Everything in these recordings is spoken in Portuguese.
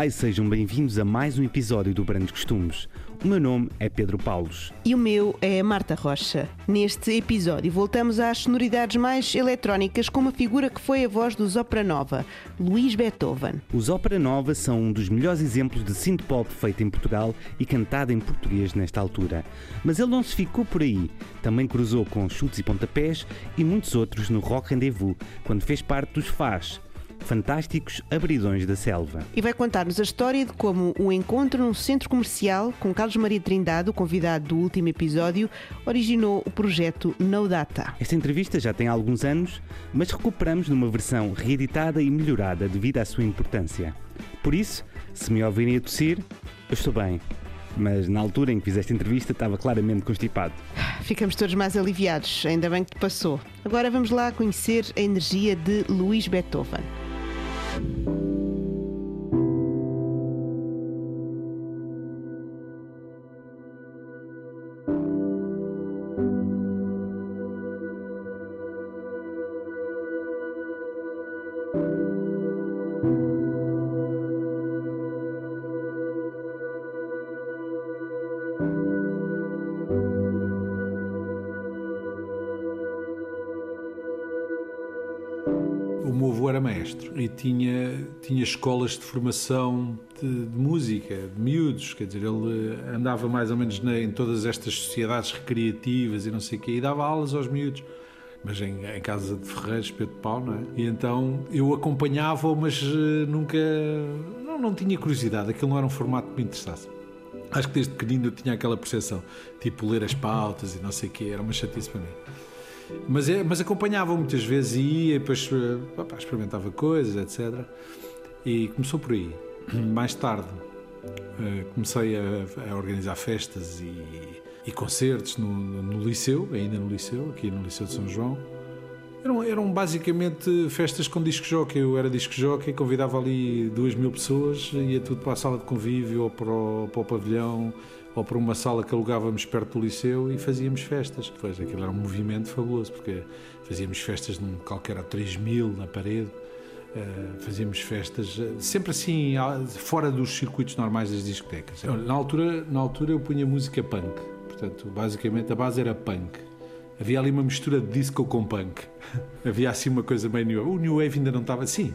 Olá e sejam bem-vindos a mais um episódio do Brandos Costumes. O meu nome é Pedro Paulos. E o meu é Marta Rocha. Neste episódio voltamos às sonoridades mais eletrónicas com uma figura que foi a voz dos Opera Nova, Luís Beethoven. Os Opera Nova são um dos melhores exemplos de synth-pop feito em Portugal e cantado em português nesta altura. Mas ele não se ficou por aí. Também cruzou com chutes e pontapés e muitos outros no Rock Rendezvous, quando fez parte dos Faz, Fantásticos Abridões da Selva. E vai contar-nos a história de como um encontro num centro comercial com Carlos Maria Trindade, o convidado do último episódio, originou o projeto No Data. Esta entrevista já tem alguns anos, mas recuperamos numa versão reeditada e melhorada devido à sua importância. Por isso, se me ouvirem a tossir, eu estou bem. Mas na altura em que fiz esta entrevista estava claramente constipado. Ficamos todos mais aliviados, ainda bem que te passou. Agora vamos lá conhecer a energia de Luís Beethoven. O tinha, escolas de formação de, de música, de miúdos, quer dizer, ele andava mais ou menos na, em todas estas sociedades recreativas e não sei o quê, e dava aulas aos miúdos mas em, em, casa de Ferreiros, Pedro de Pau, não é? E então eu acompanhava-o, mas uh, nunca. Não, não tinha curiosidade, aquilo não era um formato que me interessasse. Acho que desde pequenino eu tinha aquela percepção, tipo ler as pautas e não sei o quê, era uma chatice para mim. Mas, é, mas acompanhava muitas vezes e ia, e depois opa, experimentava coisas, etc. E começou por aí. Mais tarde uh, comecei a, a, organizar festas e, e concertos no, no, liceu, ainda no liceu, aqui no Liceu de São João. Eram, eram basicamente festas com disco jockey. Eu era disco jockey, convidava ali duas mil pessoas, ia tudo para a sala de convívio ou para o, para o pavilhão ou para uma sala que alugávamos perto do liceu e fazíamos festas. Pois aquilo era um movimento fabuloso, porque fazíamos festas num qualquer a 3 mil na parede, fazíamos festas uh, sempre assim, fora dos circuitos normais das discotecas. Na altura, na altura eu punha música punk, portanto, basicamente a base era punk. Havia ali uma mistura de disco com punk. Havia assim uma coisa meio new wave. O new wave ainda não estava. Sim,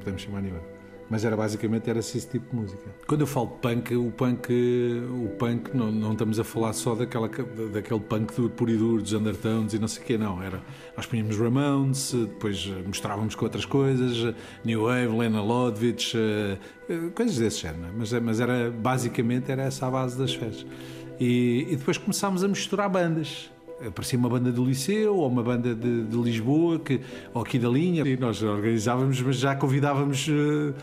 podemos chamar new wave mas era basicamente era esse tipo de música. Quando eu falo de punk, o punk, o punk não, não estamos a falar só daquela, daquele punk do puro e duro, dos Undertones e não sei o quê, não. Era, nós punhamos Ramones, depois mostrávamos com outras coisas, New Wave, Lena Lodvich, eh, eh, coisas desse género. É? Mas, mas era, basicamente era essa a base das festas. E, e depois começámos a misturar bandas aparecia uma banda do Liceu ou uma banda de, de, Lisboa que, ou aqui da linha e nós organizávamos mas já convidávamos uh,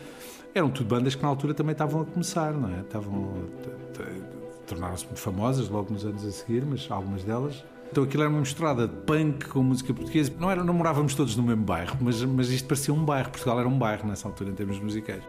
eram tudo bandas que na altura também estavam a começar, não é? Estavam. tornaram-se muito famosas logo nos anos a seguir, mas algumas delas. Então aquilo era uma misturada de punk com música portuguesa. Não, era, não morávamos todos no mesmo bairro, mas, mas isto parecia um bairro. Portugal era um bairro nessa altura, em termos musicais.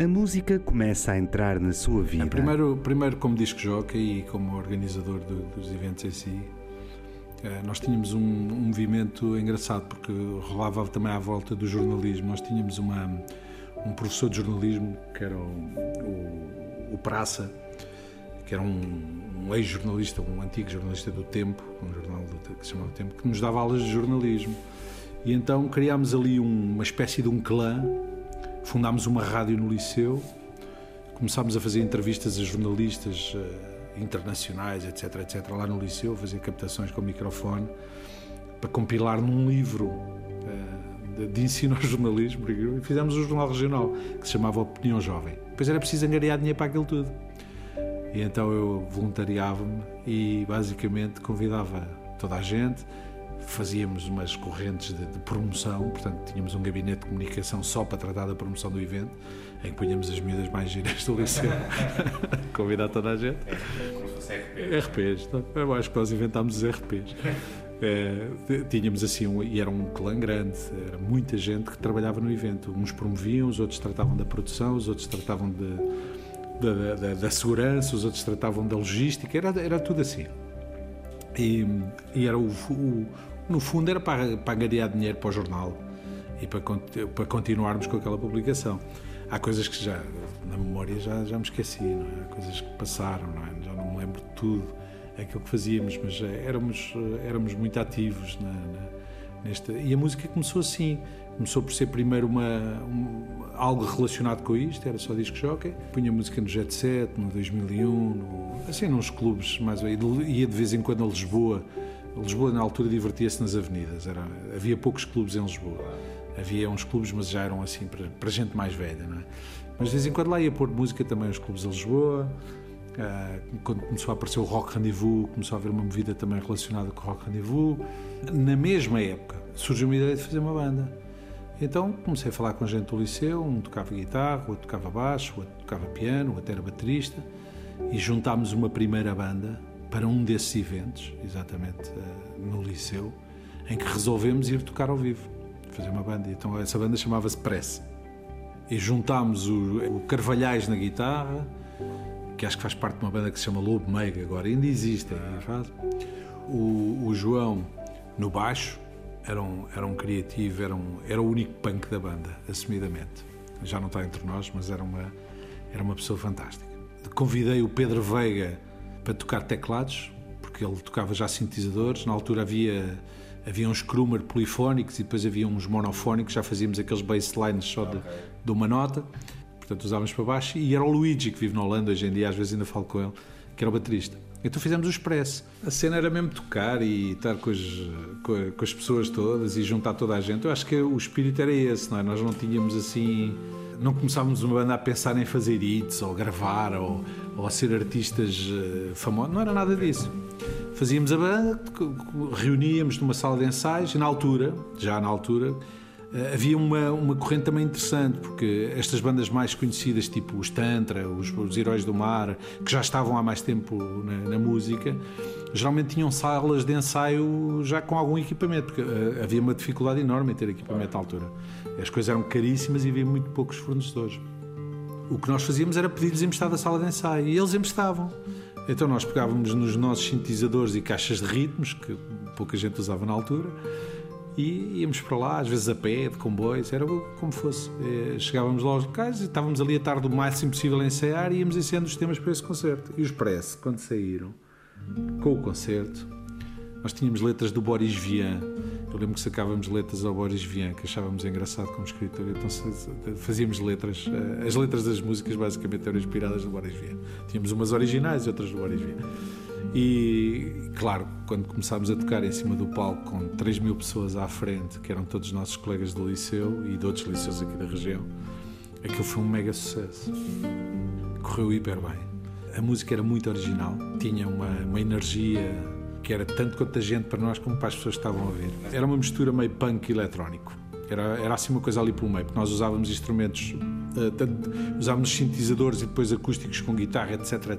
A música começa a entrar na sua vida. Primeiro, primeiro como disco jockey e como organizador do, dos eventos em si, eh, nós tínhamos um, um, movimento engraçado porque rolava também à volta do jornalismo. Nós tínhamos uma, um professor de jornalismo que era o, o, o Praça, que era um, um ex-jornalista, um antigo jornalista do Tempo, um jornal do, que se chamava Tempo, que nos dava aulas de jornalismo. E então criámos ali uma espécie de um clã fundámos uma rádio no liceu, começámos a fazer entrevistas a jornalistas uh, internacionais, etc, etc, lá no liceu, fazer captações com microfone, para compilar num livro de, de, ensino ao jornalismo, e fizemos um jornal regional, que se chamava Opinião Jovem. Depois era preciso angariar dinheiro para aquilo tudo. E então eu voluntariava-me e basicamente convidava toda a gente, fazíamos umas correntes de, de, promoção, portanto tínhamos um gabinete de comunicação só para tratar da promoção do evento, em que punhamos as medidas mais giras do liceu, convidar toda a gente. É, como se fosse RPs. RPs, então, eu acho que nós inventámos os RPs. É, tínhamos assim, um, e era um clã grande, era muita gente que trabalhava no evento. Uns promoviam, os outros tratavam da produção, os outros tratavam de, da, da, da, segurança, os outros tratavam da logística, era, era tudo assim. E, e era o, o, no fundo era para, para angariar dinheiro para o jornal e para, para continuarmos com aquela publicação. Há coisas que já, na memória, já, já me esqueci, não é? Há coisas que passaram, não é? já não me lembro de tudo aquilo que fazíamos, mas eh, éramos, eh, éramos muito ativos na, na, nesta. E a música começou assim. Começou por ser primeiro uma, um, algo relacionado com isto, era só disco jockey. Punha música no Jet Set, no 2001, no, assim, nos clubes mais. Ia de vez em quando a Lisboa. Lisboa, na altura, divertia-se nas avenidas. Era, havia poucos clubes em Lisboa. Havia uns clubes, mas já eram assim para, para gente mais velha, não é? Mas de vez em quando lá ia pôr música também aos clubes de Lisboa. Uh, quando começou a aparecer o Rock Rendezvous, começou a haver uma movida também relacionada com o Rock Rendezvous. Na mesma época, surgiu uma ideia de fazer uma banda. Então comecei a falar com gente do liceu, um tocava guitarra, outro tocava baixo, outro tocava piano, outro era baterista, e juntámos uma primeira banda para um desses eventos, exatamente uh, no liceu, em que resolvemos ir tocar ao vivo, fazer uma banda. Então essa banda chamava-se Press. E juntámos o, o Carvalhais na guitarra, que acho que faz parte de uma banda que se chama Lobo Meiga, agora ainda existe, faz. O, o João no baixo, era um, era um criativo, era, um, era o único punk da banda, assumidamente. Já não está entre nós, mas era uma, era uma pessoa fantástica. Convidei o Pedro Veiga para tocar teclados, porque ele tocava já sintetizadores. Na altura havia, havia uns Krummer polifónicos e depois havia uns monofónicos, já fazíamos aqueles basslines só de, okay. de uma nota. Portanto, usávamos para baixo. E era o Luigi, que vive na Holanda hoje em dia, às vezes ainda falo com ele, que era o baterista. Então fizemos o Expresso. A cena era mesmo tocar e estar com as, com, as pessoas todas e juntar toda a gente. Eu acho que o espírito era esse, não é? Nós não tínhamos assim. Não começávamos uma banda a pensar em fazer hits ou gravar ou, ou ser artistas eh, famosos. Não era nada disso. Fazíamos a banda, reuníamos numa sala de ensaios e na altura, já na altura, havia uma, uma corrente também interessante, porque estas bandas mais conhecidas, tipo os Tantra, os, os Heróis do Mar, que já estavam há mais tempo na, na, música, geralmente tinham salas de ensaio já com algum equipamento, porque uh, havia uma dificuldade enorme em ter equipamento à altura. As coisas eram caríssimas e havia muito poucos fornecedores. O que nós fazíamos era pedir-lhes emprestado a sala de ensaio e eles emprestavam. Então nós pegávamos nos nossos sintetizadores e caixas de ritmos, que pouca gente usava na altura, e íamos para lá, às vezes a pé, de comboios, era como fosse. Eh, chegávamos lá aos locais e estávamos ali a tarde o máximo possível a ensaiar e íamos ensaiando os temas para esse concerto. E os Press, quando saíram com o concerto, nós tínhamos letras do Boris Vian. Eu lembro que sacávamos letras ao Boris Vian, que achávamos engraçado como escritor. Então fazíamos letras. Eh, as letras das músicas basicamente eram inspiradas no Boris Vian. Tínhamos umas originais e outras do Boris Vian. E, claro, quando começámos a tocar em cima do palco com 3 mil pessoas à frente, que eram todos nossos colegas do liceu e de outros liceus aqui da região, aquilo foi um mega sucesso. Correu hiper bem. A música era muito original, tinha uma, uma energia que era tanto contagiante para nós como para as pessoas que estavam a ouvir. Era uma mistura meio punk eletrónico. Era, era assim uma coisa ali pelo meio, porque nós usávamos instrumentos, uh, tanto, usávamos sintetizadores e depois acústicos com guitarra, etc.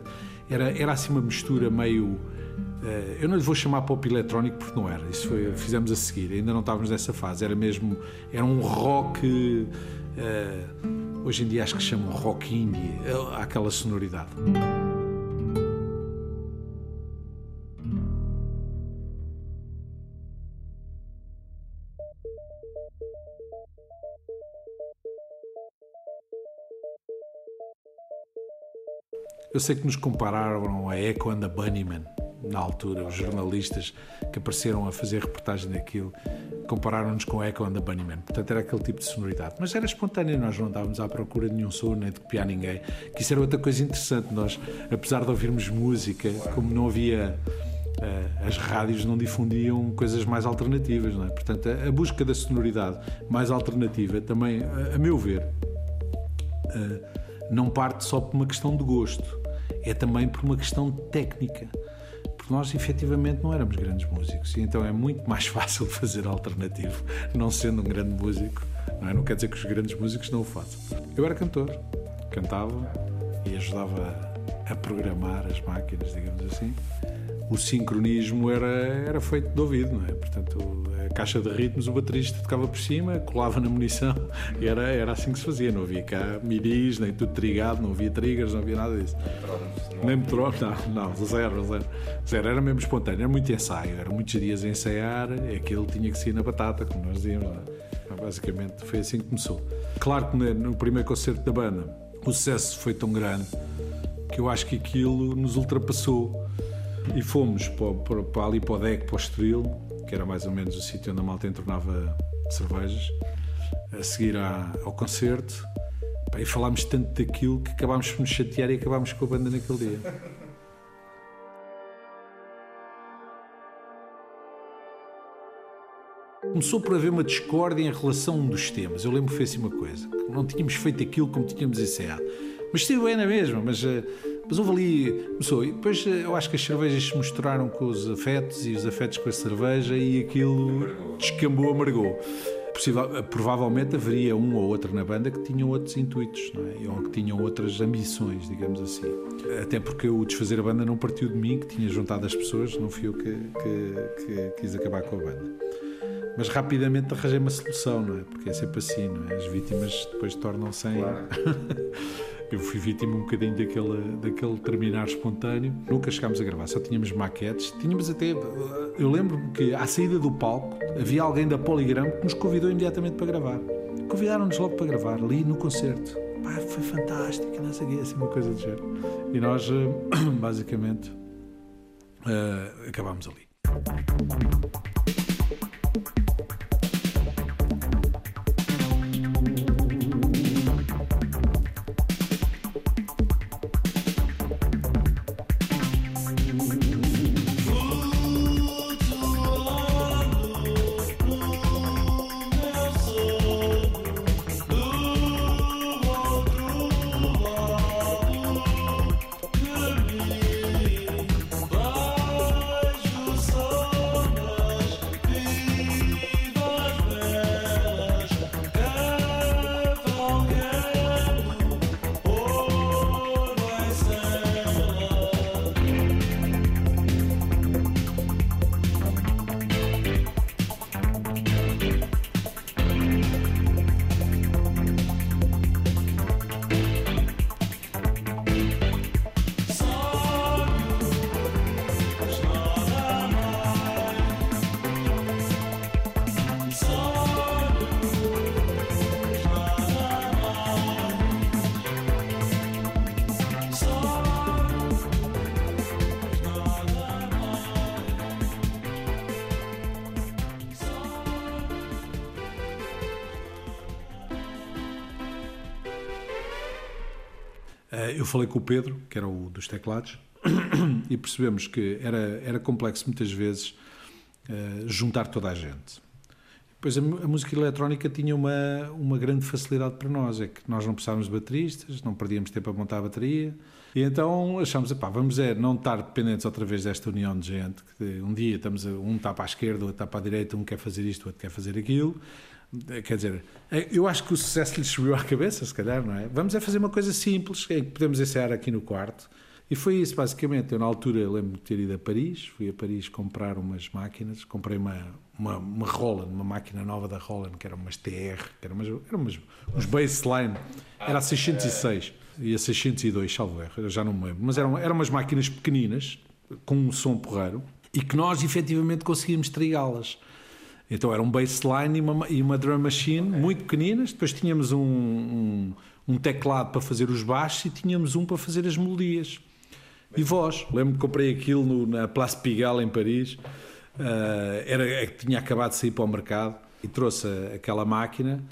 Era, era assim uma mistura meio. Uh, eu não lhe vou chamar pop eletrónico porque não era, isso foi, fizemos a seguir, ainda não estávamos nessa fase, era mesmo. Era um rock. Uh, hoje em dia acho que chamam rock indie, aquela sonoridade. Eu sei que nos compararam a Echo and the Bunnyman na altura, os jornalistas que apareceram a fazer reportagem daquilo compararam-nos com Echo and the Bunnyman. Portanto, era aquele tipo de sonoridade. Mas era espontâneo, nós não andávamos à procura de nenhum som, nem de copiar ninguém. Que isso era outra coisa interessante. Nós, apesar de ouvirmos música, como não havia. Uh, as rádios não difundiam coisas mais alternativas, não é? Portanto, a, busca da sonoridade mais alternativa também, a, meu ver, uh, não parte só por uma questão de gosto é também por uma questão técnica. Porque nós efetivamente não éramos grandes músicos e então é muito mais fácil fazer alternativo, não sendo um grande músico. Não, é? não quer dizer que os grandes músicos não o façam. Eu era cantor, cantava e ajudava a programar as máquinas, digamos assim. O sincronismo era, era feito de ouvido, não é? Portanto, caixa de ritmos, o baterista tocava por cima, colava na munição e era, era assim que se fazia. Não havia cá midis, nem tudo trigado, não havia triggers, não havia nada disso. Nem metrónomo, não, não, zero, zero. Zero, era mesmo espontâneo, era muito ensaio, eram muitos dias a ensaiar, aquilo tinha que ser na batata, como nós dizíamos. É? Basicamente foi assim que começou. Claro que no primeiro concerto da banda o sucesso foi tão grande que eu acho que aquilo nos ultrapassou e fomos para, para, para ali para o deck, para o Estoril, que era mais ou menos o sítio onde a malta entornava cervejas, a seguir à, ao concerto. E falámos tanto daquilo que acabámos por nos chatear e acabámos com a banda naquele dia. Começou por haver uma discórdia em relação a um dos temas. Eu lembro que foi assim uma coisa: não tínhamos feito aquilo como tínhamos ensaiado. Mas estive bem na mesma, mas eh, mas houve ali. Começou. E depois eh, eu acho que as cervejas se misturaram com os afetos e os afetos com a cerveja e aquilo descambou, amargou. Possível, eh, provavelmente haveria um ou outro na banda que tinham outros intuitos, é? ou que tinham outras ambições, digamos assim. Até porque o desfazer a banda não partiu de mim, que tinha juntado as pessoas, não fui eu que, que, que quis acabar com a banda. Mas rapidamente arranjei uma solução, não é? Porque é sempre assim, não é? As vítimas depois tornam-se em. Claro. Eu fui vítima um bocadinho daquele, daquele terminar espontâneo. Nunca chegámos a gravar, só tínhamos maquetes. Tínhamos até. Eu lembro-me que à saída do palco havia alguém da Poligram que nos convidou imediatamente para gravar. Convidaram-nos logo para gravar, ali no concerto. Pá, foi fantástico, não sei o quê, assim, uma coisa do género. E nós, eh, basicamente, uh, acabámos ali. Eu falei com o Pedro, que era o dos teclados, e percebemos que era, era complexo muitas vezes uh, juntar toda a gente. Pois a, a, música eletrónica tinha uma, uma grande facilidade para nós, é que nós não precisávamos de bateristas, não perdíamos tempo a montar a bateria, e então achámos, vamos é não estar dependentes outra vez desta união de gente, que um dia estamos a, um está para a esquerda, outro está para a direita, um quer fazer isto, outro quer fazer aquilo, Quer dizer, eu acho que o sucesso lhe subiu à cabeça, se calhar, não é? Vamos é fazer uma coisa simples, que podemos ensaiar aqui no quarto. E foi isso, basicamente. Eu, na altura, lembro de ter ido a Paris, fui a Paris comprar umas máquinas, comprei uma, uma, uma Roland, uma máquina nova da Roland, que era umas TR, que eram umas, era umas, uns baseline, era a 606 e a 602, salvo erro, eu já não me lembro, mas eram, eram umas máquinas pequeninas, com um som porreiro, e que nós efetivamente conseguíamos trigá-las. Então era um bassline e uma, e uma drum machine muito pequeninas. Depois tínhamos um, um, um, teclado para fazer os baixos e tínhamos um para fazer as melodias. E voz. Lembro-me que comprei aquilo no, na Place Pigalle em Paris. Uh, era, é que tinha acabado de sair para o mercado e trouxe aquela máquina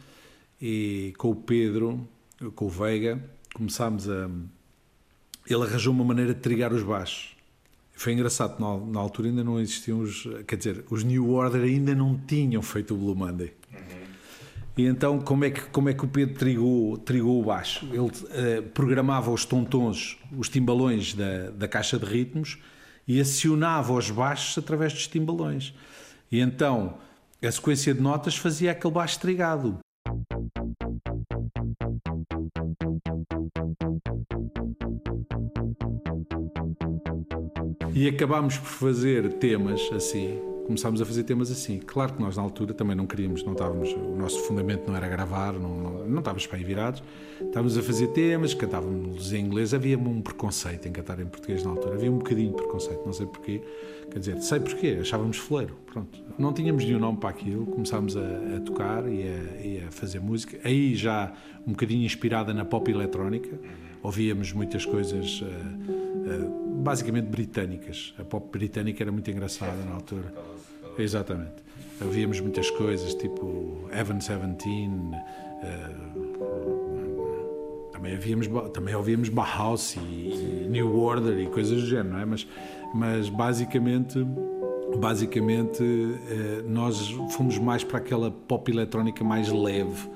e com o Pedro, com o Veiga, começámos a. Ele arranjou uma maneira de trigar os baixos. Foi engraçado, na, na, altura ainda não existiam os. Quer dizer, os New Order ainda não tinham feito o Blue Monday. Uhum. E então, como é que, como é que o Pedro trigou, trigou o baixo? Ele uh, programava os tontons, os timbalões da, da caixa de ritmos e acionava os baixos através dos timbalões. E então, a sequência de notas fazia aquele baixo trigado. E acabámos por fazer temas assim, começámos a fazer temas assim. Claro que nós na altura também não queríamos, não estávamos, o nosso fundamento não era gravar, não, não, não estávamos bem virados, estávamos a fazer temas, cantávamos em inglês, havia um preconceito em cantar em português na altura, havia um bocadinho de preconceito, não sei porquê, quer dizer, sei porquê, achávamos fleiro, pronto. Não tínhamos nenhum nome para aquilo, começámos a, a tocar e a, e a fazer música, aí já um bocadinho inspirada na pop eletrónica, ouvíamos muitas coisas... Uh, basicamente britânicas. A pop britânica era muito engraçada na altura. Exatamente. Ouvíamos muitas coisas, tipo Evan Seventeen, uh, também, havíamos, também ouvíamos Bauhaus e, New Order e coisas do género, não é? Mas, mas basicamente basicamente uh, nós fomos mais para aquela pop eletrónica mais leve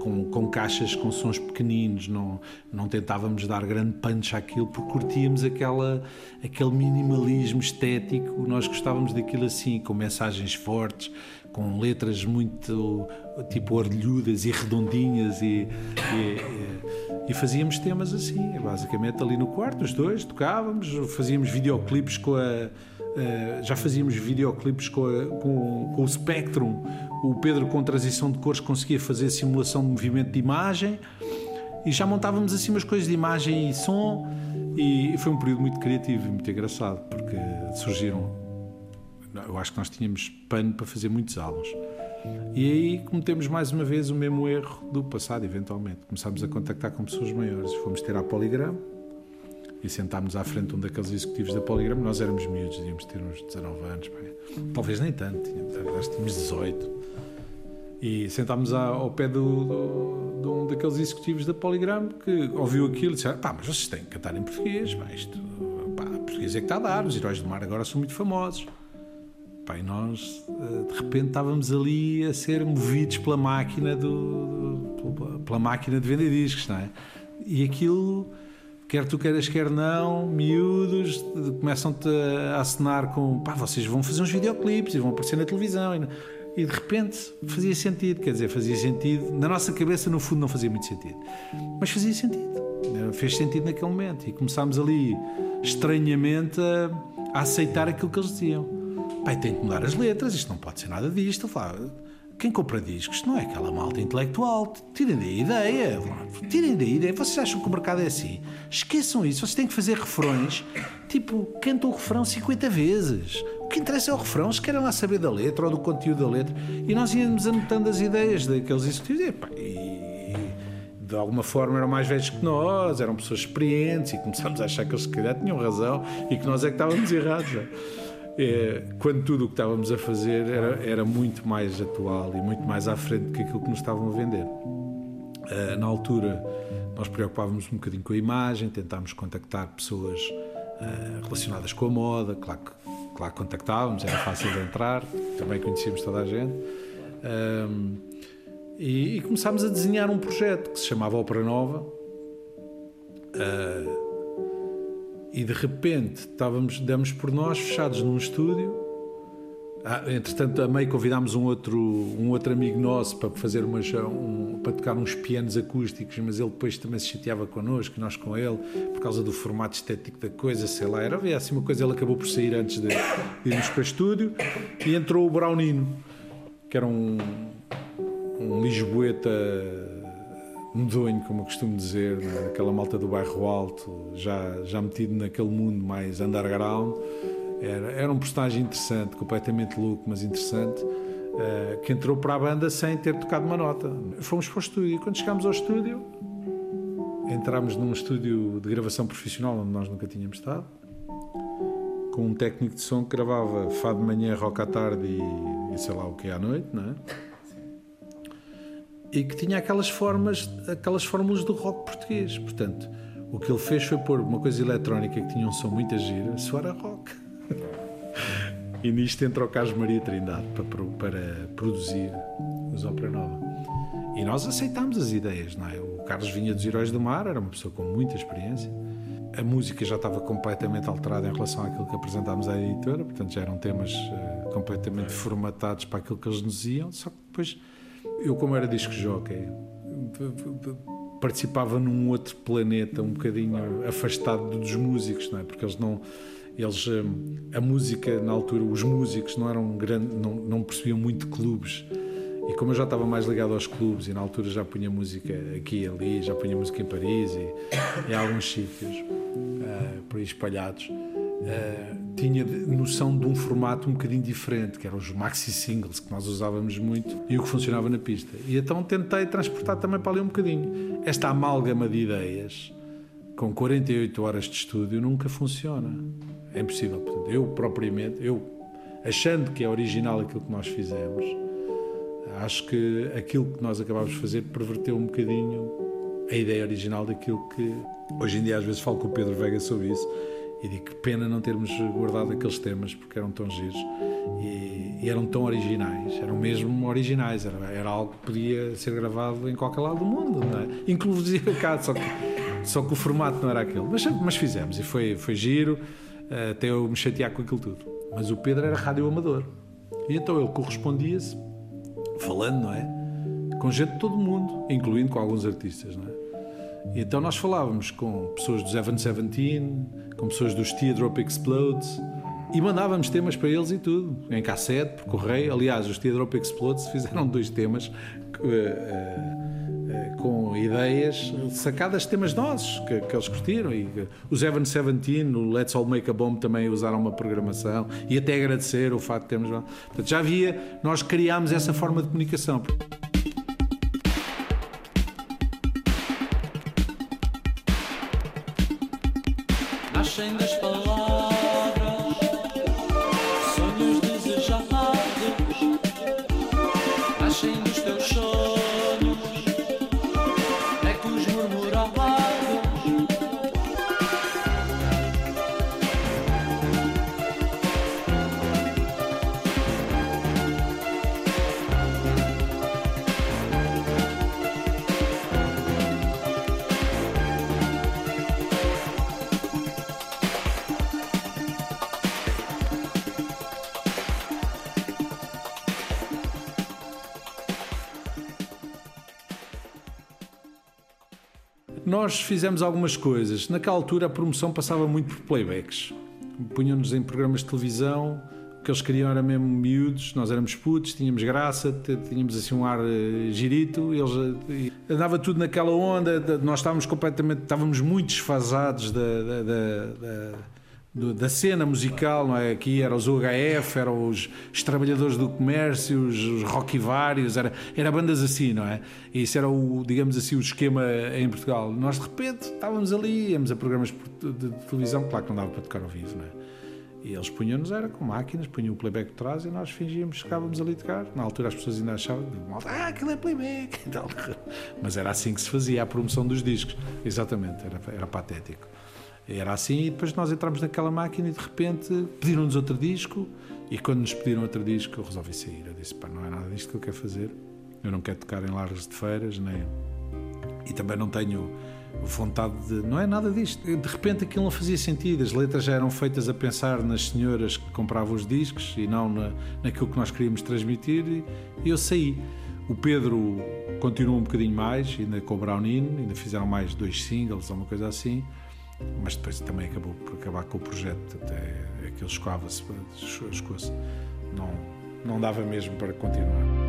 com, com caixas com sons pequeninos, não, não tentávamos dar grande punch àquilo porque curtíamos aquela, aquele minimalismo estético, nós gostávamos daquilo assim, com mensagens fortes, com letras muito tipo orelhudas e redondinhas e, e, e, fazíamos temas assim, basicamente ali no quarto, os dois tocávamos, fazíamos videoclipes com a Uh, já fazíamos videoclipes com, com, com, o Spectrum. O Pedro, com transição de cores, conseguia fazer simulação de movimento de imagem e já montávamos assim umas coisas de imagem e som. E foi um período muito criativo e muito engraçado porque surgiram. Eu acho que nós tínhamos pano para fazer muitos álbuns. E aí cometemos mais uma vez o mesmo erro do passado, eventualmente. Começámos a contactar com pessoas maiores. Fomos ter a Poligram e sentámos à frente um daqueles executivos da Poligram. Nós éramos miúdos, devíamos ter uns 19 anos, talvez nem tanto, tínhamos, tínhamos 18. E sentámos ao pé do, do, de um daqueles executivos da Poligram que ouviu aquilo e disse: pá, mas vocês têm que cantar em português, pá, isto, pá, português é que está a dar, os heróis do mar agora são muito famosos. Pá, e nós, eh, de repente, estávamos ali a ser movidos pela máquina, do, pela máquina de vender discos, não é? E aquilo quer tu queiras, quer não, miúdos começam-te a assinar com pá, vocês vão fazer uns videoclipes e vão aparecer na televisão. E, e, de repente fazia sentido, quer dizer, fazia sentido. Na nossa cabeça, no fundo, não fazia muito sentido, mas fazia sentido. Fez sentido naquele momento. E começámos ali, estranhamente, a, a aceitar aquilo que eles diziam. Pai, tem que mudar as letras, isto não pode ser nada disto. Quem compra discos não é aquela malta intelectual. Tirem daí a ideia. Tirem daí a ideia. Vocês acham que o mercado é assim? Esqueçam isso. Vocês têm que fazer refrões. Tipo, cantam o refrão 50 vezes. O que interessa é o refrão. Se querem lá saber da letra ou do conteúdo da letra. E nós íamos anotando as ideias daqueles executivos. E, e de alguma forma eram mais velhos que nós, eram pessoas experientes e começámos a achar que eles, se calhar, tinham razão e que nós é que estávamos errados. É, quando tudo o que estávamos a fazer era, era muito mais atual e muito mais à frente do que aquilo que nos estavam a vender. Uh, na altura, nós preocupávamos um bocadinho com a imagem, tentámos contactar pessoas uh, relacionadas com a moda, claro que, claro contactávamos, era fácil de entrar, também conhecíamos toda a gente. Uh, e, e, começámos a desenhar um projeto que se chamava Ópera Nova. Uh, e de repente estávamos, damos por nós fechados num estúdio. Ah, entretanto, a meio convidámos um outro, um outro amigo nosso para fazer umas, um, para tocar uns pianos acústicos, mas ele depois também se chateava connosco, nós com ele, por causa do formato estético da coisa, sei lá, era assim uma coisa, ele acabou por sair antes de, de irmos para o estúdio e entrou o Brownino, que era um, um lisboeta medonho, como eu costumo dizer, né? aquela malta do bairro alto, já, já metido naquele mundo mais underground. Era, era um personagem interessante, completamente louco, mas interessante, uh, que entrou para a banda sem ter tocado uma nota. Fomos para o estúdio. Quando chegámos ao estúdio, entramos num estúdio de gravação profissional onde nós nunca tínhamos estado, com um técnico de som que gravava Fado de manhã, rock à tarde e, e sei lá o que à noite, não é? e que tinha aquelas formas, aquelas fórmulas do rock português. Portanto, o que ele fez foi pôr uma coisa eletrónica que tinha um som muito gira, soar a rock. E nisto entrou o Carlos Maria Trindade para, para produzir os Opera Nova. E nós aceitámos as ideias, não é? O Carlos vinha dos Heróis do Mar, era uma pessoa com muita experiência. A música já estava completamente alterada em relação àquilo que apresentámos à editora, portanto já eram temas uh, completamente formatados para aquilo que eles nos diziam, só que depois eu, como era disco jockey, participava num outro planeta, um bocadinho afastado dos músicos, não é? Porque eles não. Eles, hum, a música na altura, os músicos não eram grande, não, não percebiam muito clubes. E como eu já estava mais ligado aos clubes e na altura já punha música aqui e ali, já punha música em Paris e em alguns sítios uh, por aí espalhados, uh, tinha noção de um formato um bocadinho diferente, que eram os maxi singles que nós usávamos muito e o que funcionava na pista. E então tentei transportar também para ali um bocadinho. Esta amálgama de ideias com 48 horas de estúdio nunca funciona. É impossível. Portanto, eu propriamente, eu achando que é original aquilo que nós fizemos, acho que aquilo que nós acabámos de fazer perverteu um bocadinho a ideia original daquilo que hoje em dia às vezes falo com o Pedro Vega sobre isso e digo que pena não termos guardado aqueles temas porque eram tão giros e, e eram tão originais, eram mesmo originais, era, era, algo que podia ser gravado em qualquer lado do mundo, não é? inclusive cá, só que, só que o formato não era aquele, mas, mas fizemos e foi, foi giro até eu me chatear com aquilo tudo. Mas o Pedro era rádio amador e então ele correspondia-se falando, não é? Com gente de todo o mundo, incluindo com alguns artistas, não é? E então nós falávamos com pessoas dos Evan Seventeen, com pessoas dos Teardrop Explodes e mandávamos temas para eles e tudo, em cassete, por correio. Aliás, os Teardrop Explodes fizeram dois temas uh, uh, ideias sacadas de temas nossos, que, que eles curtiram. E os Evan Seventeen, o Let's All Make a Bomb também usaram uma programação e até agradecer o facto de termos. Portanto, já havia, nós criámos essa forma de comunicação. Nós fizemos algumas coisas. Naquela altura a promoção passava muito por playbacks. Punham-nos em programas de televisão, o que eles queriam era mesmo miúdos, nós éramos putos, tínhamos graça, tínhamos assim um ar uh, girito, eles uh, andava tudo naquela onda, nós estávamos completamente, estávamos muito desfasados da, da, da, da cena musical, não é? Aqui eram os UHF, eram os, os trabalhadores do comércio, os, os rock vários, era, era bandas assim, não é? E isso era o, digamos assim, o esquema em Portugal. Nós de repente estávamos ali, íamos a programas de televisão, claro que não dava para tocar ao vivo, não é? E eles punham-nos, era com máquinas, punham o playback de trás e nós fingíamos que estávamos ali a tocar. Na altura as pessoas ainda achavam, ah, aquilo é playback. Mas era assim que se fazia a promoção dos discos. Exatamente, era, era patético. Era assim, e depois nós entramos naquela máquina e de repente pediram-nos outro disco. E quando nos pediram outro disco, eu resolvi sair. Eu disse: pá, não é nada disto que eu quero fazer. Eu não quero tocar em largos de feiras, nem. E também não tenho vontade de. Não é nada disto. De repente aquilo não fazia sentido. As letras já eram feitas a pensar nas senhoras que compravam os discos e não na, naquilo que nós queríamos transmitir. E, e eu saí. O Pedro continuou um bocadinho mais, ainda com o Brownino, ainda fizeram mais dois singles ou uma coisa assim mas depois também acabou por acabar com o projeto, até aquilo escoava-se, escoou-se. Não, não dava mesmo para continuar.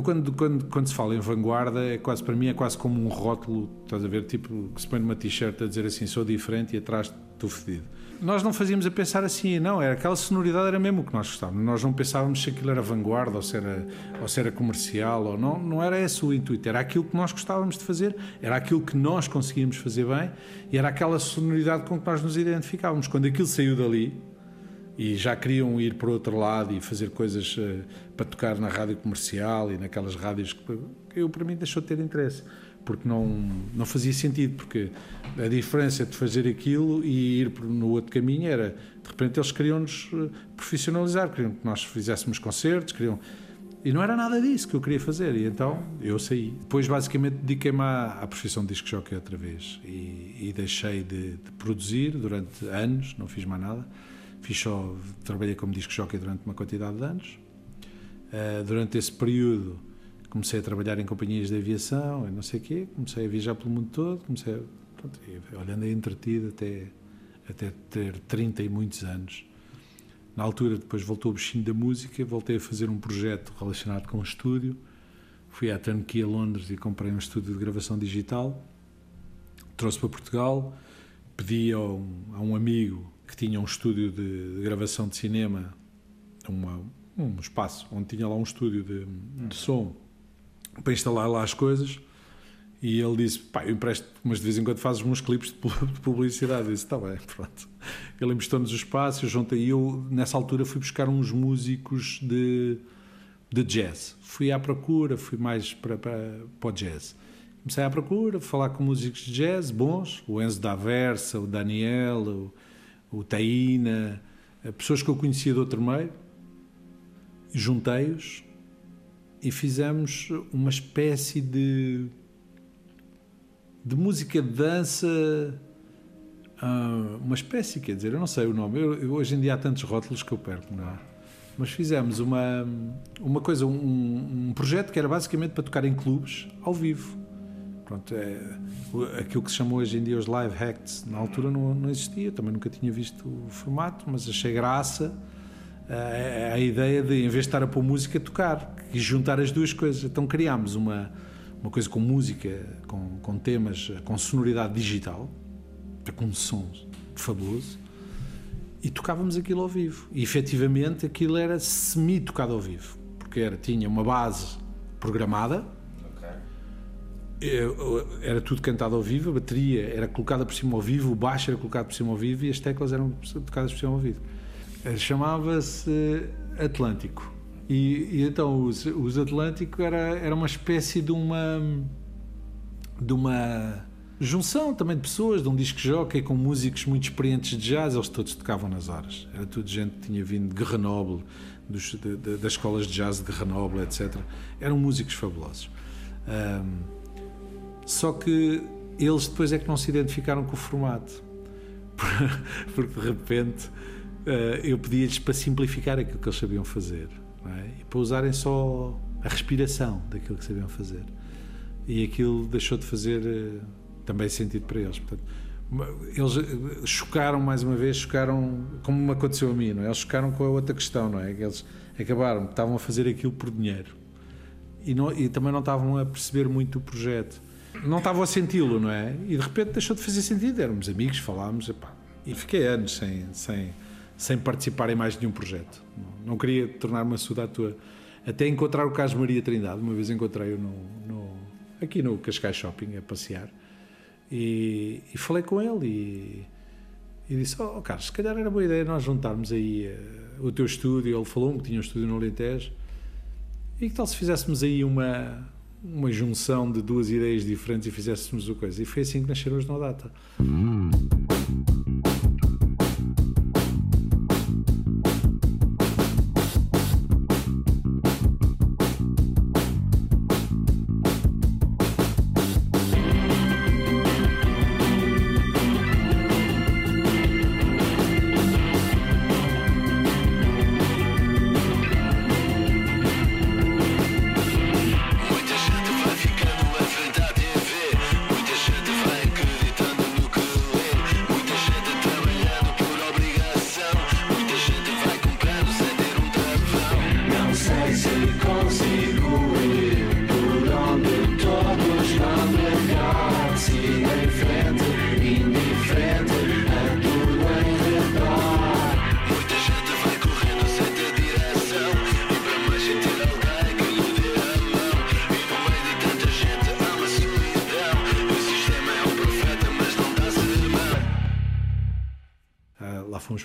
Eu quando, quando, quando se fala em vanguarda, é quase para mim é quase como um rótulo, estás a ver, tipo que se põe numa t-shirt a dizer assim, sou diferente e atrás estou fedido. Nós não fazíamos a pensar assim, não, era aquela sonoridade era mesmo o que nós gostávamos. Nós não pensávamos se aquilo era vanguarda ou se era, ou se era comercial ou não, não era esse o intuito, era aquilo que nós gostávamos de fazer, era aquilo que nós conseguíamos fazer bem e era aquela sonoridade com que nós nos identificávamos. Quando aquilo saiu dali, e já queriam ir para outro lado e fazer coisas uh, para tocar na rádio comercial e naquelas rádios que eu para mim deixou de ter interesse porque não não fazia sentido porque a diferença de fazer aquilo e ir no outro caminho era de repente eles queriam nos eh, profissionalizar queriam que nós fizéssemos concertos queriam e não era nada disso que eu queria fazer. E então eu saí. Depois basicamente dediquei-me à, à profissão de disco jockey outra vez. E, e deixei de, de produzir durante anos não fiz mais nada Fiz só, trabalhei como disco jockey durante uma quantidade de anos. Uh, durante esse período comecei a trabalhar em companhias de aviação e não sei o quê, comecei a viajar pelo mundo todo, comecei a, pronto, olhando entretido até, até ter 30 e muitos anos. Na altura, depois voltou o bichinho da música, voltei a fazer um projeto relacionado com o estúdio. Fui à Turnkey a Londres e comprei um estúdio de gravação digital. Trouxe para Portugal, pedi a um, a um amigo que tinha um estúdio de, de gravação de cinema, uma, um espaço onde tinha lá um estúdio de, de, som para instalar lá as coisas. E ele disse: pá, eu empresto, mas de vez em quando fazes uns clipes de publicidade. Eu disse: está bem, pronto. Ele emprestou-nos o espaço, eu juntei. E eu, nessa altura, fui buscar uns músicos de, de jazz. Fui à procura, fui mais para, para, para o jazz. Comecei à procura, falar com músicos de jazz bons, o Enzo da Versa, o Daniel, o, o Taína, eh, pessoas que eu conhecia de outro meio, juntei-os e fizemos uma espécie de, de música de dança, uh, uma espécie, quer dizer, eu não sei o nome, eu, eu, hoje em dia há tantos rótulos que eu perco, não é? Mas fizemos uma, uma coisa, um, um projeto que era basicamente para tocar em clubes ao vivo. Pronto, é, aquilo que se chamou hoje em dia os live acts, na altura não, não existia, também nunca tinha visto o formato, mas achei graça a, eh, a ideia de, em vez de estar a pôr música, tocar e juntar as duas coisas. Então criámos uma, uma coisa com música, com, com temas, com sonoridade digital, com um som fabuloso, e tocávamos aquilo ao vivo. E efetivamente aquilo era semi-tocado ao vivo, porque era, tinha uma base programada era tudo cantado ao vivo, a bateria era colocada por cima ao vivo, o baixo era colocado por cima ao vivo e as teclas eram tocadas por cima ao vivo. Eh, chamava-se Atlântico. E, e, então os, os Atlântico era, era uma espécie de uma de uma junção também de pessoas, de um disco jockey com músicos muito experientes de jazz, eles todos tocavam nas horas. Era tudo gente que tinha vindo de Grenoble, dos, de, de, das escolas de jazz de Grenoble, etc. Eram músicos fabulosos. Um, só que eles depois é que não se identificaram com o formato. Porque de repente eh, eu pedi-lhes para simplificar aquilo que eles sabiam fazer é? e para usarem só a respiração daquilo que sabiam fazer. E aquilo deixou de fazer eh, também sentido para eles. Portanto, eles eh, chocaram mais uma vez, chocaram como me aconteceu a mim, não é? Eles chocaram com a outra questão, não é? Eles acabaram, estavam a fazer aquilo por dinheiro e, não, e também não estavam a perceber muito o projeto não estava a senti-lo, não é? E de repente deixou de fazer sentido. Éramos amigos, falámos, epá, e fiquei anos sem, sem, sem participar em mais nenhum projeto. Não, queria tornar-me a à toa. Até encontrar o Carlos Maria Trindade, uma vez encontrei-o no, no, aqui no Cascais Shopping a passear e, e falei com ele e, e disse: Oh, Carlos, se calhar era boa ideia nós juntarmos aí uh, o teu estúdio. Ele falou-me que tinha um estúdio no Alentejo e que tal se fizéssemos aí uma uma junção de duas ideias diferentes e fizéssemos o coisa. E foi assim que nasceram os No Data. Hum.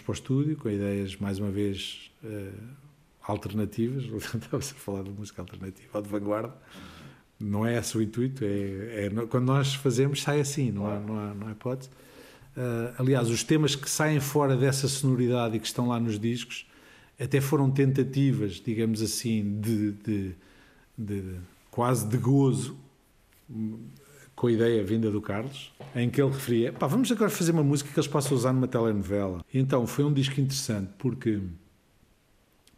Para o estúdio com ideias, mais uma vez, uh, alternativas. Estava-se a falar de música alternativa ou de vanguarda. Não é esse o intuito. É, é, quando nós fazemos, sai assim, não há, não há, não há hipótese. Uh, aliás, os temas que saem fora dessa sonoridade e que estão lá nos discos até foram tentativas, digamos assim, de, de, de quase de gozo com a ideia vinda do Carlos, em que ele referia: pá, vamos agora fazer uma música que eles possam usar numa telenovela. E então foi um disco interessante porque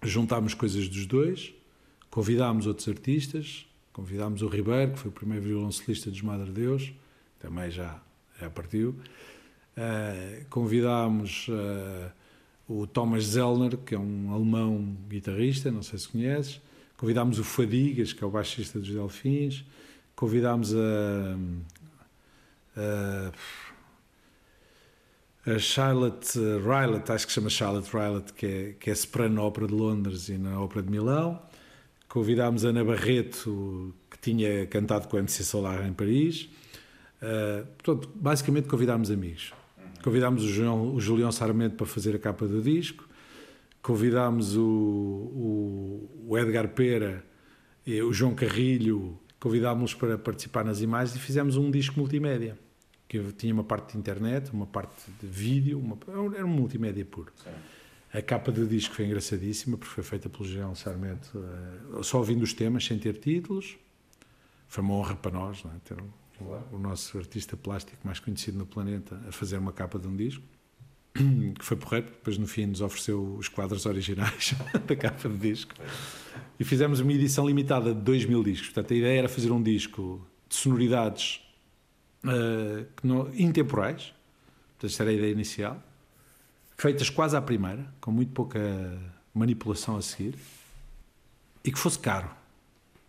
juntámos coisas dos dois, convidámos outros artistas, convidámos o Ribeiro, que foi o primeiro violoncelista dos Madre Deus, também já, já partiu. Uh, convidámos uh, o Thomas Zellner, que é um alemão guitarrista, não sei se conheces. Convidámos o Fadigas, que é o baixista dos Delfins convidámos a, a, a Charlotte Rylett, acho que chama Charlotte Rylett, que é, que é soprano na Ópera de Londres e na Ópera de Milão. Convidámos a Ana Barreto, que tinha cantado com o MC Solar em Paris. Uh, portanto, basicamente convidámos amigos. Convidámos o, João, o Julião Sarmento para fazer a capa do disco. Convidámos o, o, o Edgar Pera, o João Carrilho, convidámos-los para participar nas imagens e fizemos um disco multimédia que tinha uma parte de internet, uma parte de vídeo, uma, era um multimédia puro. Sim. A capa do disco foi engraçadíssima porque foi feita pelo Jean Sarmento, uh, só ouvindo os temas, sem ter títulos. Foi uma honra para nós, não é? ter claro. o nosso artista plástico mais conhecido no planeta a fazer uma capa de um disco. Que foi porreiro, depois no fim nos ofereceu os quadros originais da capa do disco. E fizemos uma edição limitada de 2 mil discos. Portanto, a ideia era fazer um disco de sonoridades uh, não, intemporais, portanto, esta era a ideia inicial, feitas quase à primeira, com muito pouca manipulação a seguir, e que fosse caro.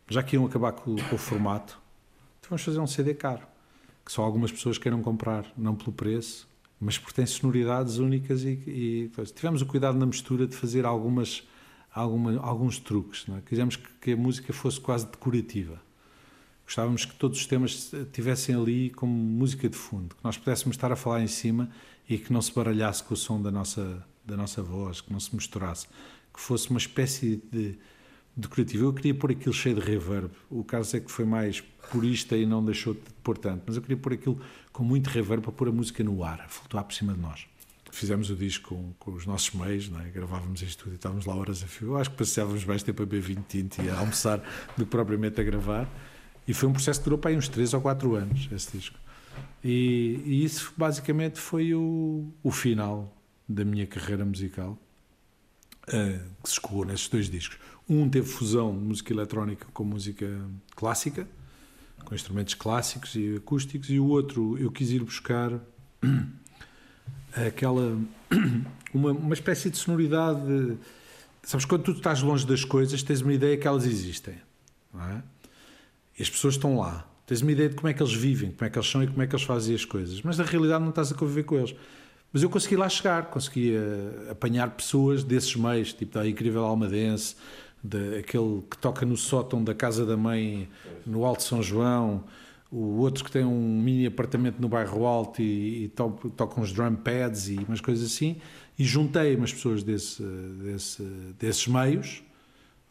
Já que iam acabar com, com o formato, então vamos fazer um CD caro, que só algumas pessoas queiram comprar, não pelo preço, mas porque tem sonoridades únicas e, e tivemos o cuidado na mistura de fazer algumas alguma, alguns truques. É? Quisemos que, que, a música fosse quase decorativa. Gostávamos que todos os temas tivessem ali como música de fundo, que nós pudéssemos estar a falar em cima e que não se baralhasse com o som da nossa, da nossa voz, que não se misturasse, que fosse uma espécie de decorativo. Eu queria pôr aquilo cheio de reverb. O Carlos é que foi mais purista e não deixou de pôr tanto, mas eu queria pôr aquilo com muito reverb para pôr a música no ar, a flutuar por cima de nós fizemos o disco com, com os nossos meios, é? gravávamos isto tudo e estávamos lá horas a fio. Acho que passávamos mais tempo a beber vinho tinto e a almoçar do que propriamente a gravar. E foi um processo que durou para aí uns 3 ou 4 anos, esse disco. E, e isso basicamente foi o, o, final da minha carreira musical, uh, que se escoou nesses dois discos. Um teve fusão música eletrónica com música clássica, com instrumentos clássicos e acústicos, e o outro eu quis ir buscar aquela uma, uma espécie de sonoridade. Sabes, quando tu estás longe das coisas, tens uma ideia que elas existem. É? E as pessoas estão lá. Tens uma ideia de como é que eles vivem, como é que eles são e como é que eles fazem as coisas. Mas na realidade não estás a conviver com eles. Mas eu consegui lá chegar, consegui uh, apanhar pessoas desses meios, tipo da incrível almadense, de, aquele que toca no sótão da casa da mãe no Alto São João, o outro que tem um mini apartamento no bairro Alto e, e to, toca uns drum pads e umas coisas assim, e juntei umas pessoas desse, desse, desses meios.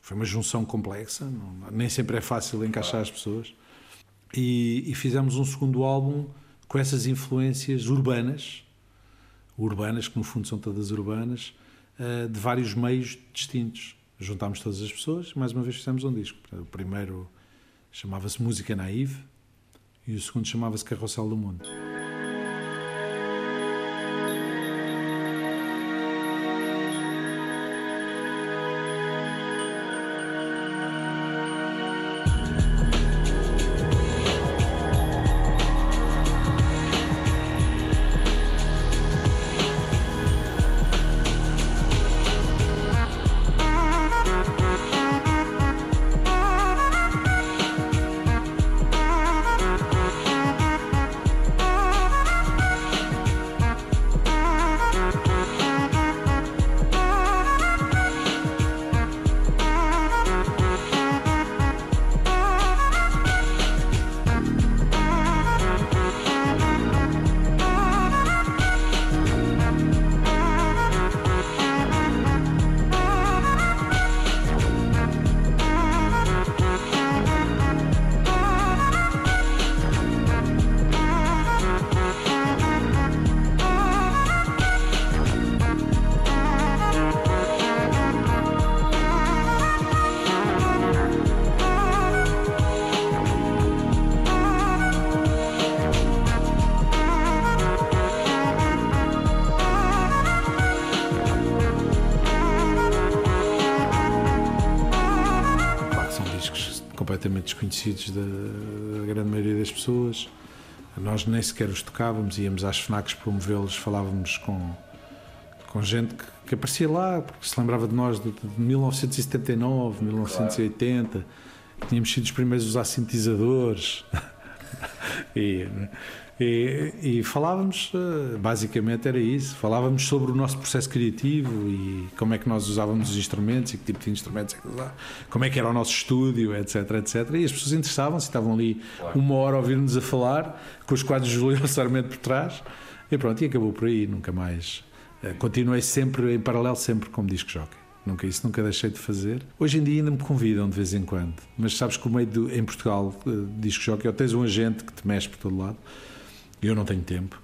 Foi uma junção complexa, não, nem sempre é fácil encaixar as pessoas. E, e, fizemos um segundo álbum com essas influências urbanas, urbanas, que no fundo são todas urbanas, uh, de vários meios distintos. Juntámos todas as pessoas, mais uma vez fizemos um disco. O primeiro chamava-se Música Naive, e o segundo chamava-se Carrossel do Mundo. Desconhecidos da, da grande maioria das pessoas. Nós nem sequer os tocávamos, íamos às FNACs promovê-los, falávamos com, com gente que, que, aparecia lá, porque se lembrava de nós de, de 1979, 1980, claro. tínhamos sido os primeiros a usar sintetizadores. e, e, e, falávamos, eh, basicamente era isso, falávamos sobre o nosso processo criativo e como é que nós usávamos os instrumentos e que tipo de instrumentos é que usávamos, como é que era o nosso estúdio, etc, etc. E as pessoas interessavam-se, estavam ali uma hora a ouvir-nos a falar, com os quadros de Júlio Sarmento por trás, e pronto, e acabou por aí, nunca mais. Eh, continuei sempre, em paralelo, sempre como disco jockey. Nunca, isso nunca deixei de fazer. Hoje em dia ainda me convidam de vez em quando, mas sabes que o meio do, em Portugal, uh, disco jockey, ou tens um agente que te mexe por todo lado, eu não tenho tempo.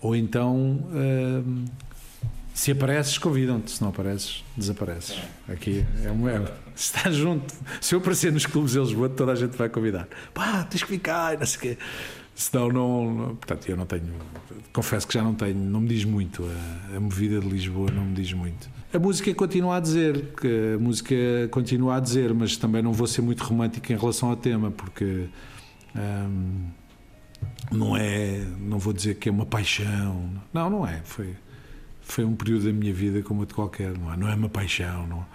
Ou então, uh, se apareces, convidam-te, se não apareces, desapareces. Aqui é um. É, se estás junto, se eu aparecer nos clubes de Lisboa, toda a gente vai convidar. Pá, tens que ficar, não sei o quê. Senão não. Portanto, eu não tenho. Confesso que já não tenho, não me diz muito. A, a movida de Lisboa não me diz muito. A música continua a dizer, que a música continua a dizer, mas também não vou ser muito romântico em relação ao tema, porque. Hum, não é, não vou dizer que é uma paixão, não, não é, foi, foi um período da minha vida como outro qualquer, não é, não é uma paixão, não,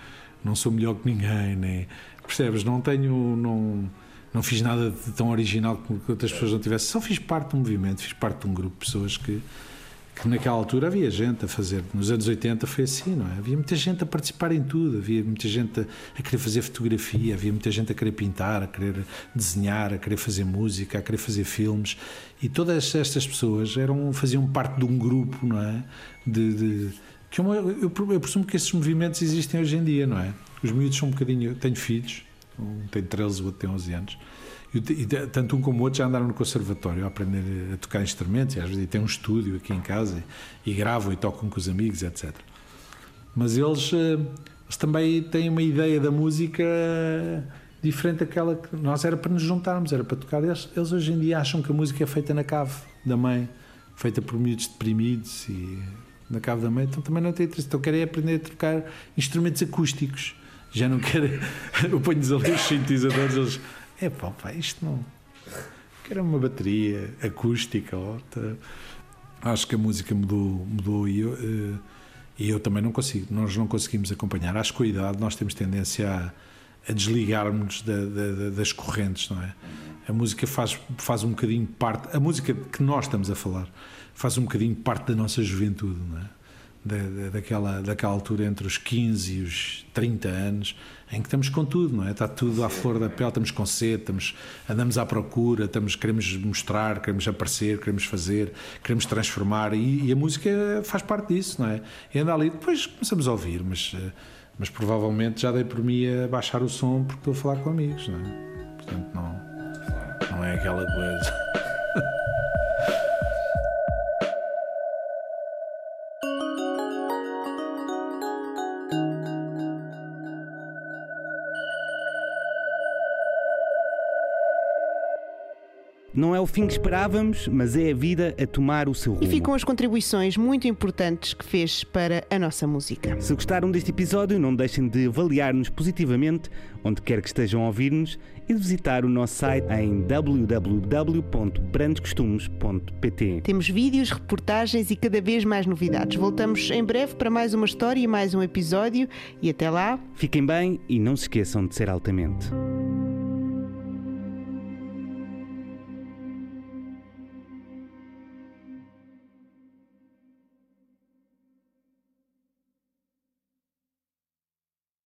não sou melhor que ninguém, nem, percebes, não tenho, não, não fiz nada de tão original que outras pessoas não tivessem, só fiz parte de um movimento, fiz parte de um grupo de pessoas que que naquela altura havia gente a fazer. Nos anos 80 foi assim, não é? Havia muita gente a participar em tudo, havia muita gente a, a, querer fazer fotografia, havia muita gente a querer pintar, a querer desenhar, a querer fazer música, a querer fazer filmes. E todas estas pessoas eram, faziam parte de um grupo, não é? De, de que eu, eu, eu, presumo que esses movimentos existem hoje em dia, não é? Os miúdos são um bocadinho. Eu tenho filhos, um tem 13, o outro tem 11 anos e, tanto um como o outro já andaram no conservatório a aprender a tocar instrumentos, e às vezes tem um estúdio aqui em casa e, e gravam e tocam com os amigos, etc. Mas eles, eh, eles também têm uma ideia da música diferente daquela que nós era para nos juntarmos, era para tocar. Eles, eles hoje em dia acham que a música é feita na cave da mãe, feita por miúdos deprimidos e na cave da mãe, então também não tem interesse. Então querem aprender a tocar instrumentos acústicos. Já não querem. Eu ponho-lhes ali os sintetizadores, eles é pá, pá, isto não. Quero uma bateria acústica. Outra. Acho que a música mudou, mudou e eu, eh, e eu também não consigo. Nós não conseguimos acompanhar. Acho que com a idade nós temos tendência a, a desligarmos da, da, das correntes, não é? A música faz, faz um bocadinho parte. A música que nós estamos a falar faz um bocadinho parte da nossa juventude, não é? Da, daquela, daquela altura entre os 15 e os 30 anos em que estamos com tudo, não é? Está tudo à flor da pele, estamos com sede, estamos, andamos à procura, estamos, queremos mostrar, queremos aparecer, queremos fazer, queremos transformar e, e a música faz parte disso, não é? E anda ali, depois começamos a ouvir, mas, eh, mas provavelmente já dei por mim a baixar o som porque estou a falar com amigos, não é? Portanto, não, não é aquela coisa. Não é o fim que esperávamos, mas é a vida a tomar o seu rumo. E ficam as contribuições muito importantes que fez para a nossa música. Se gostaram deste episódio, não deixem de avaliar-nos positivamente, onde quer que estejam a ouvir-nos, e de visitar o nosso site em www.brandescostumes.pt. Temos vídeos, reportagens e cada vez mais novidades. Voltamos em breve para mais uma história e mais um episódio. E até lá. Fiquem bem e não se esqueçam de ser altamente.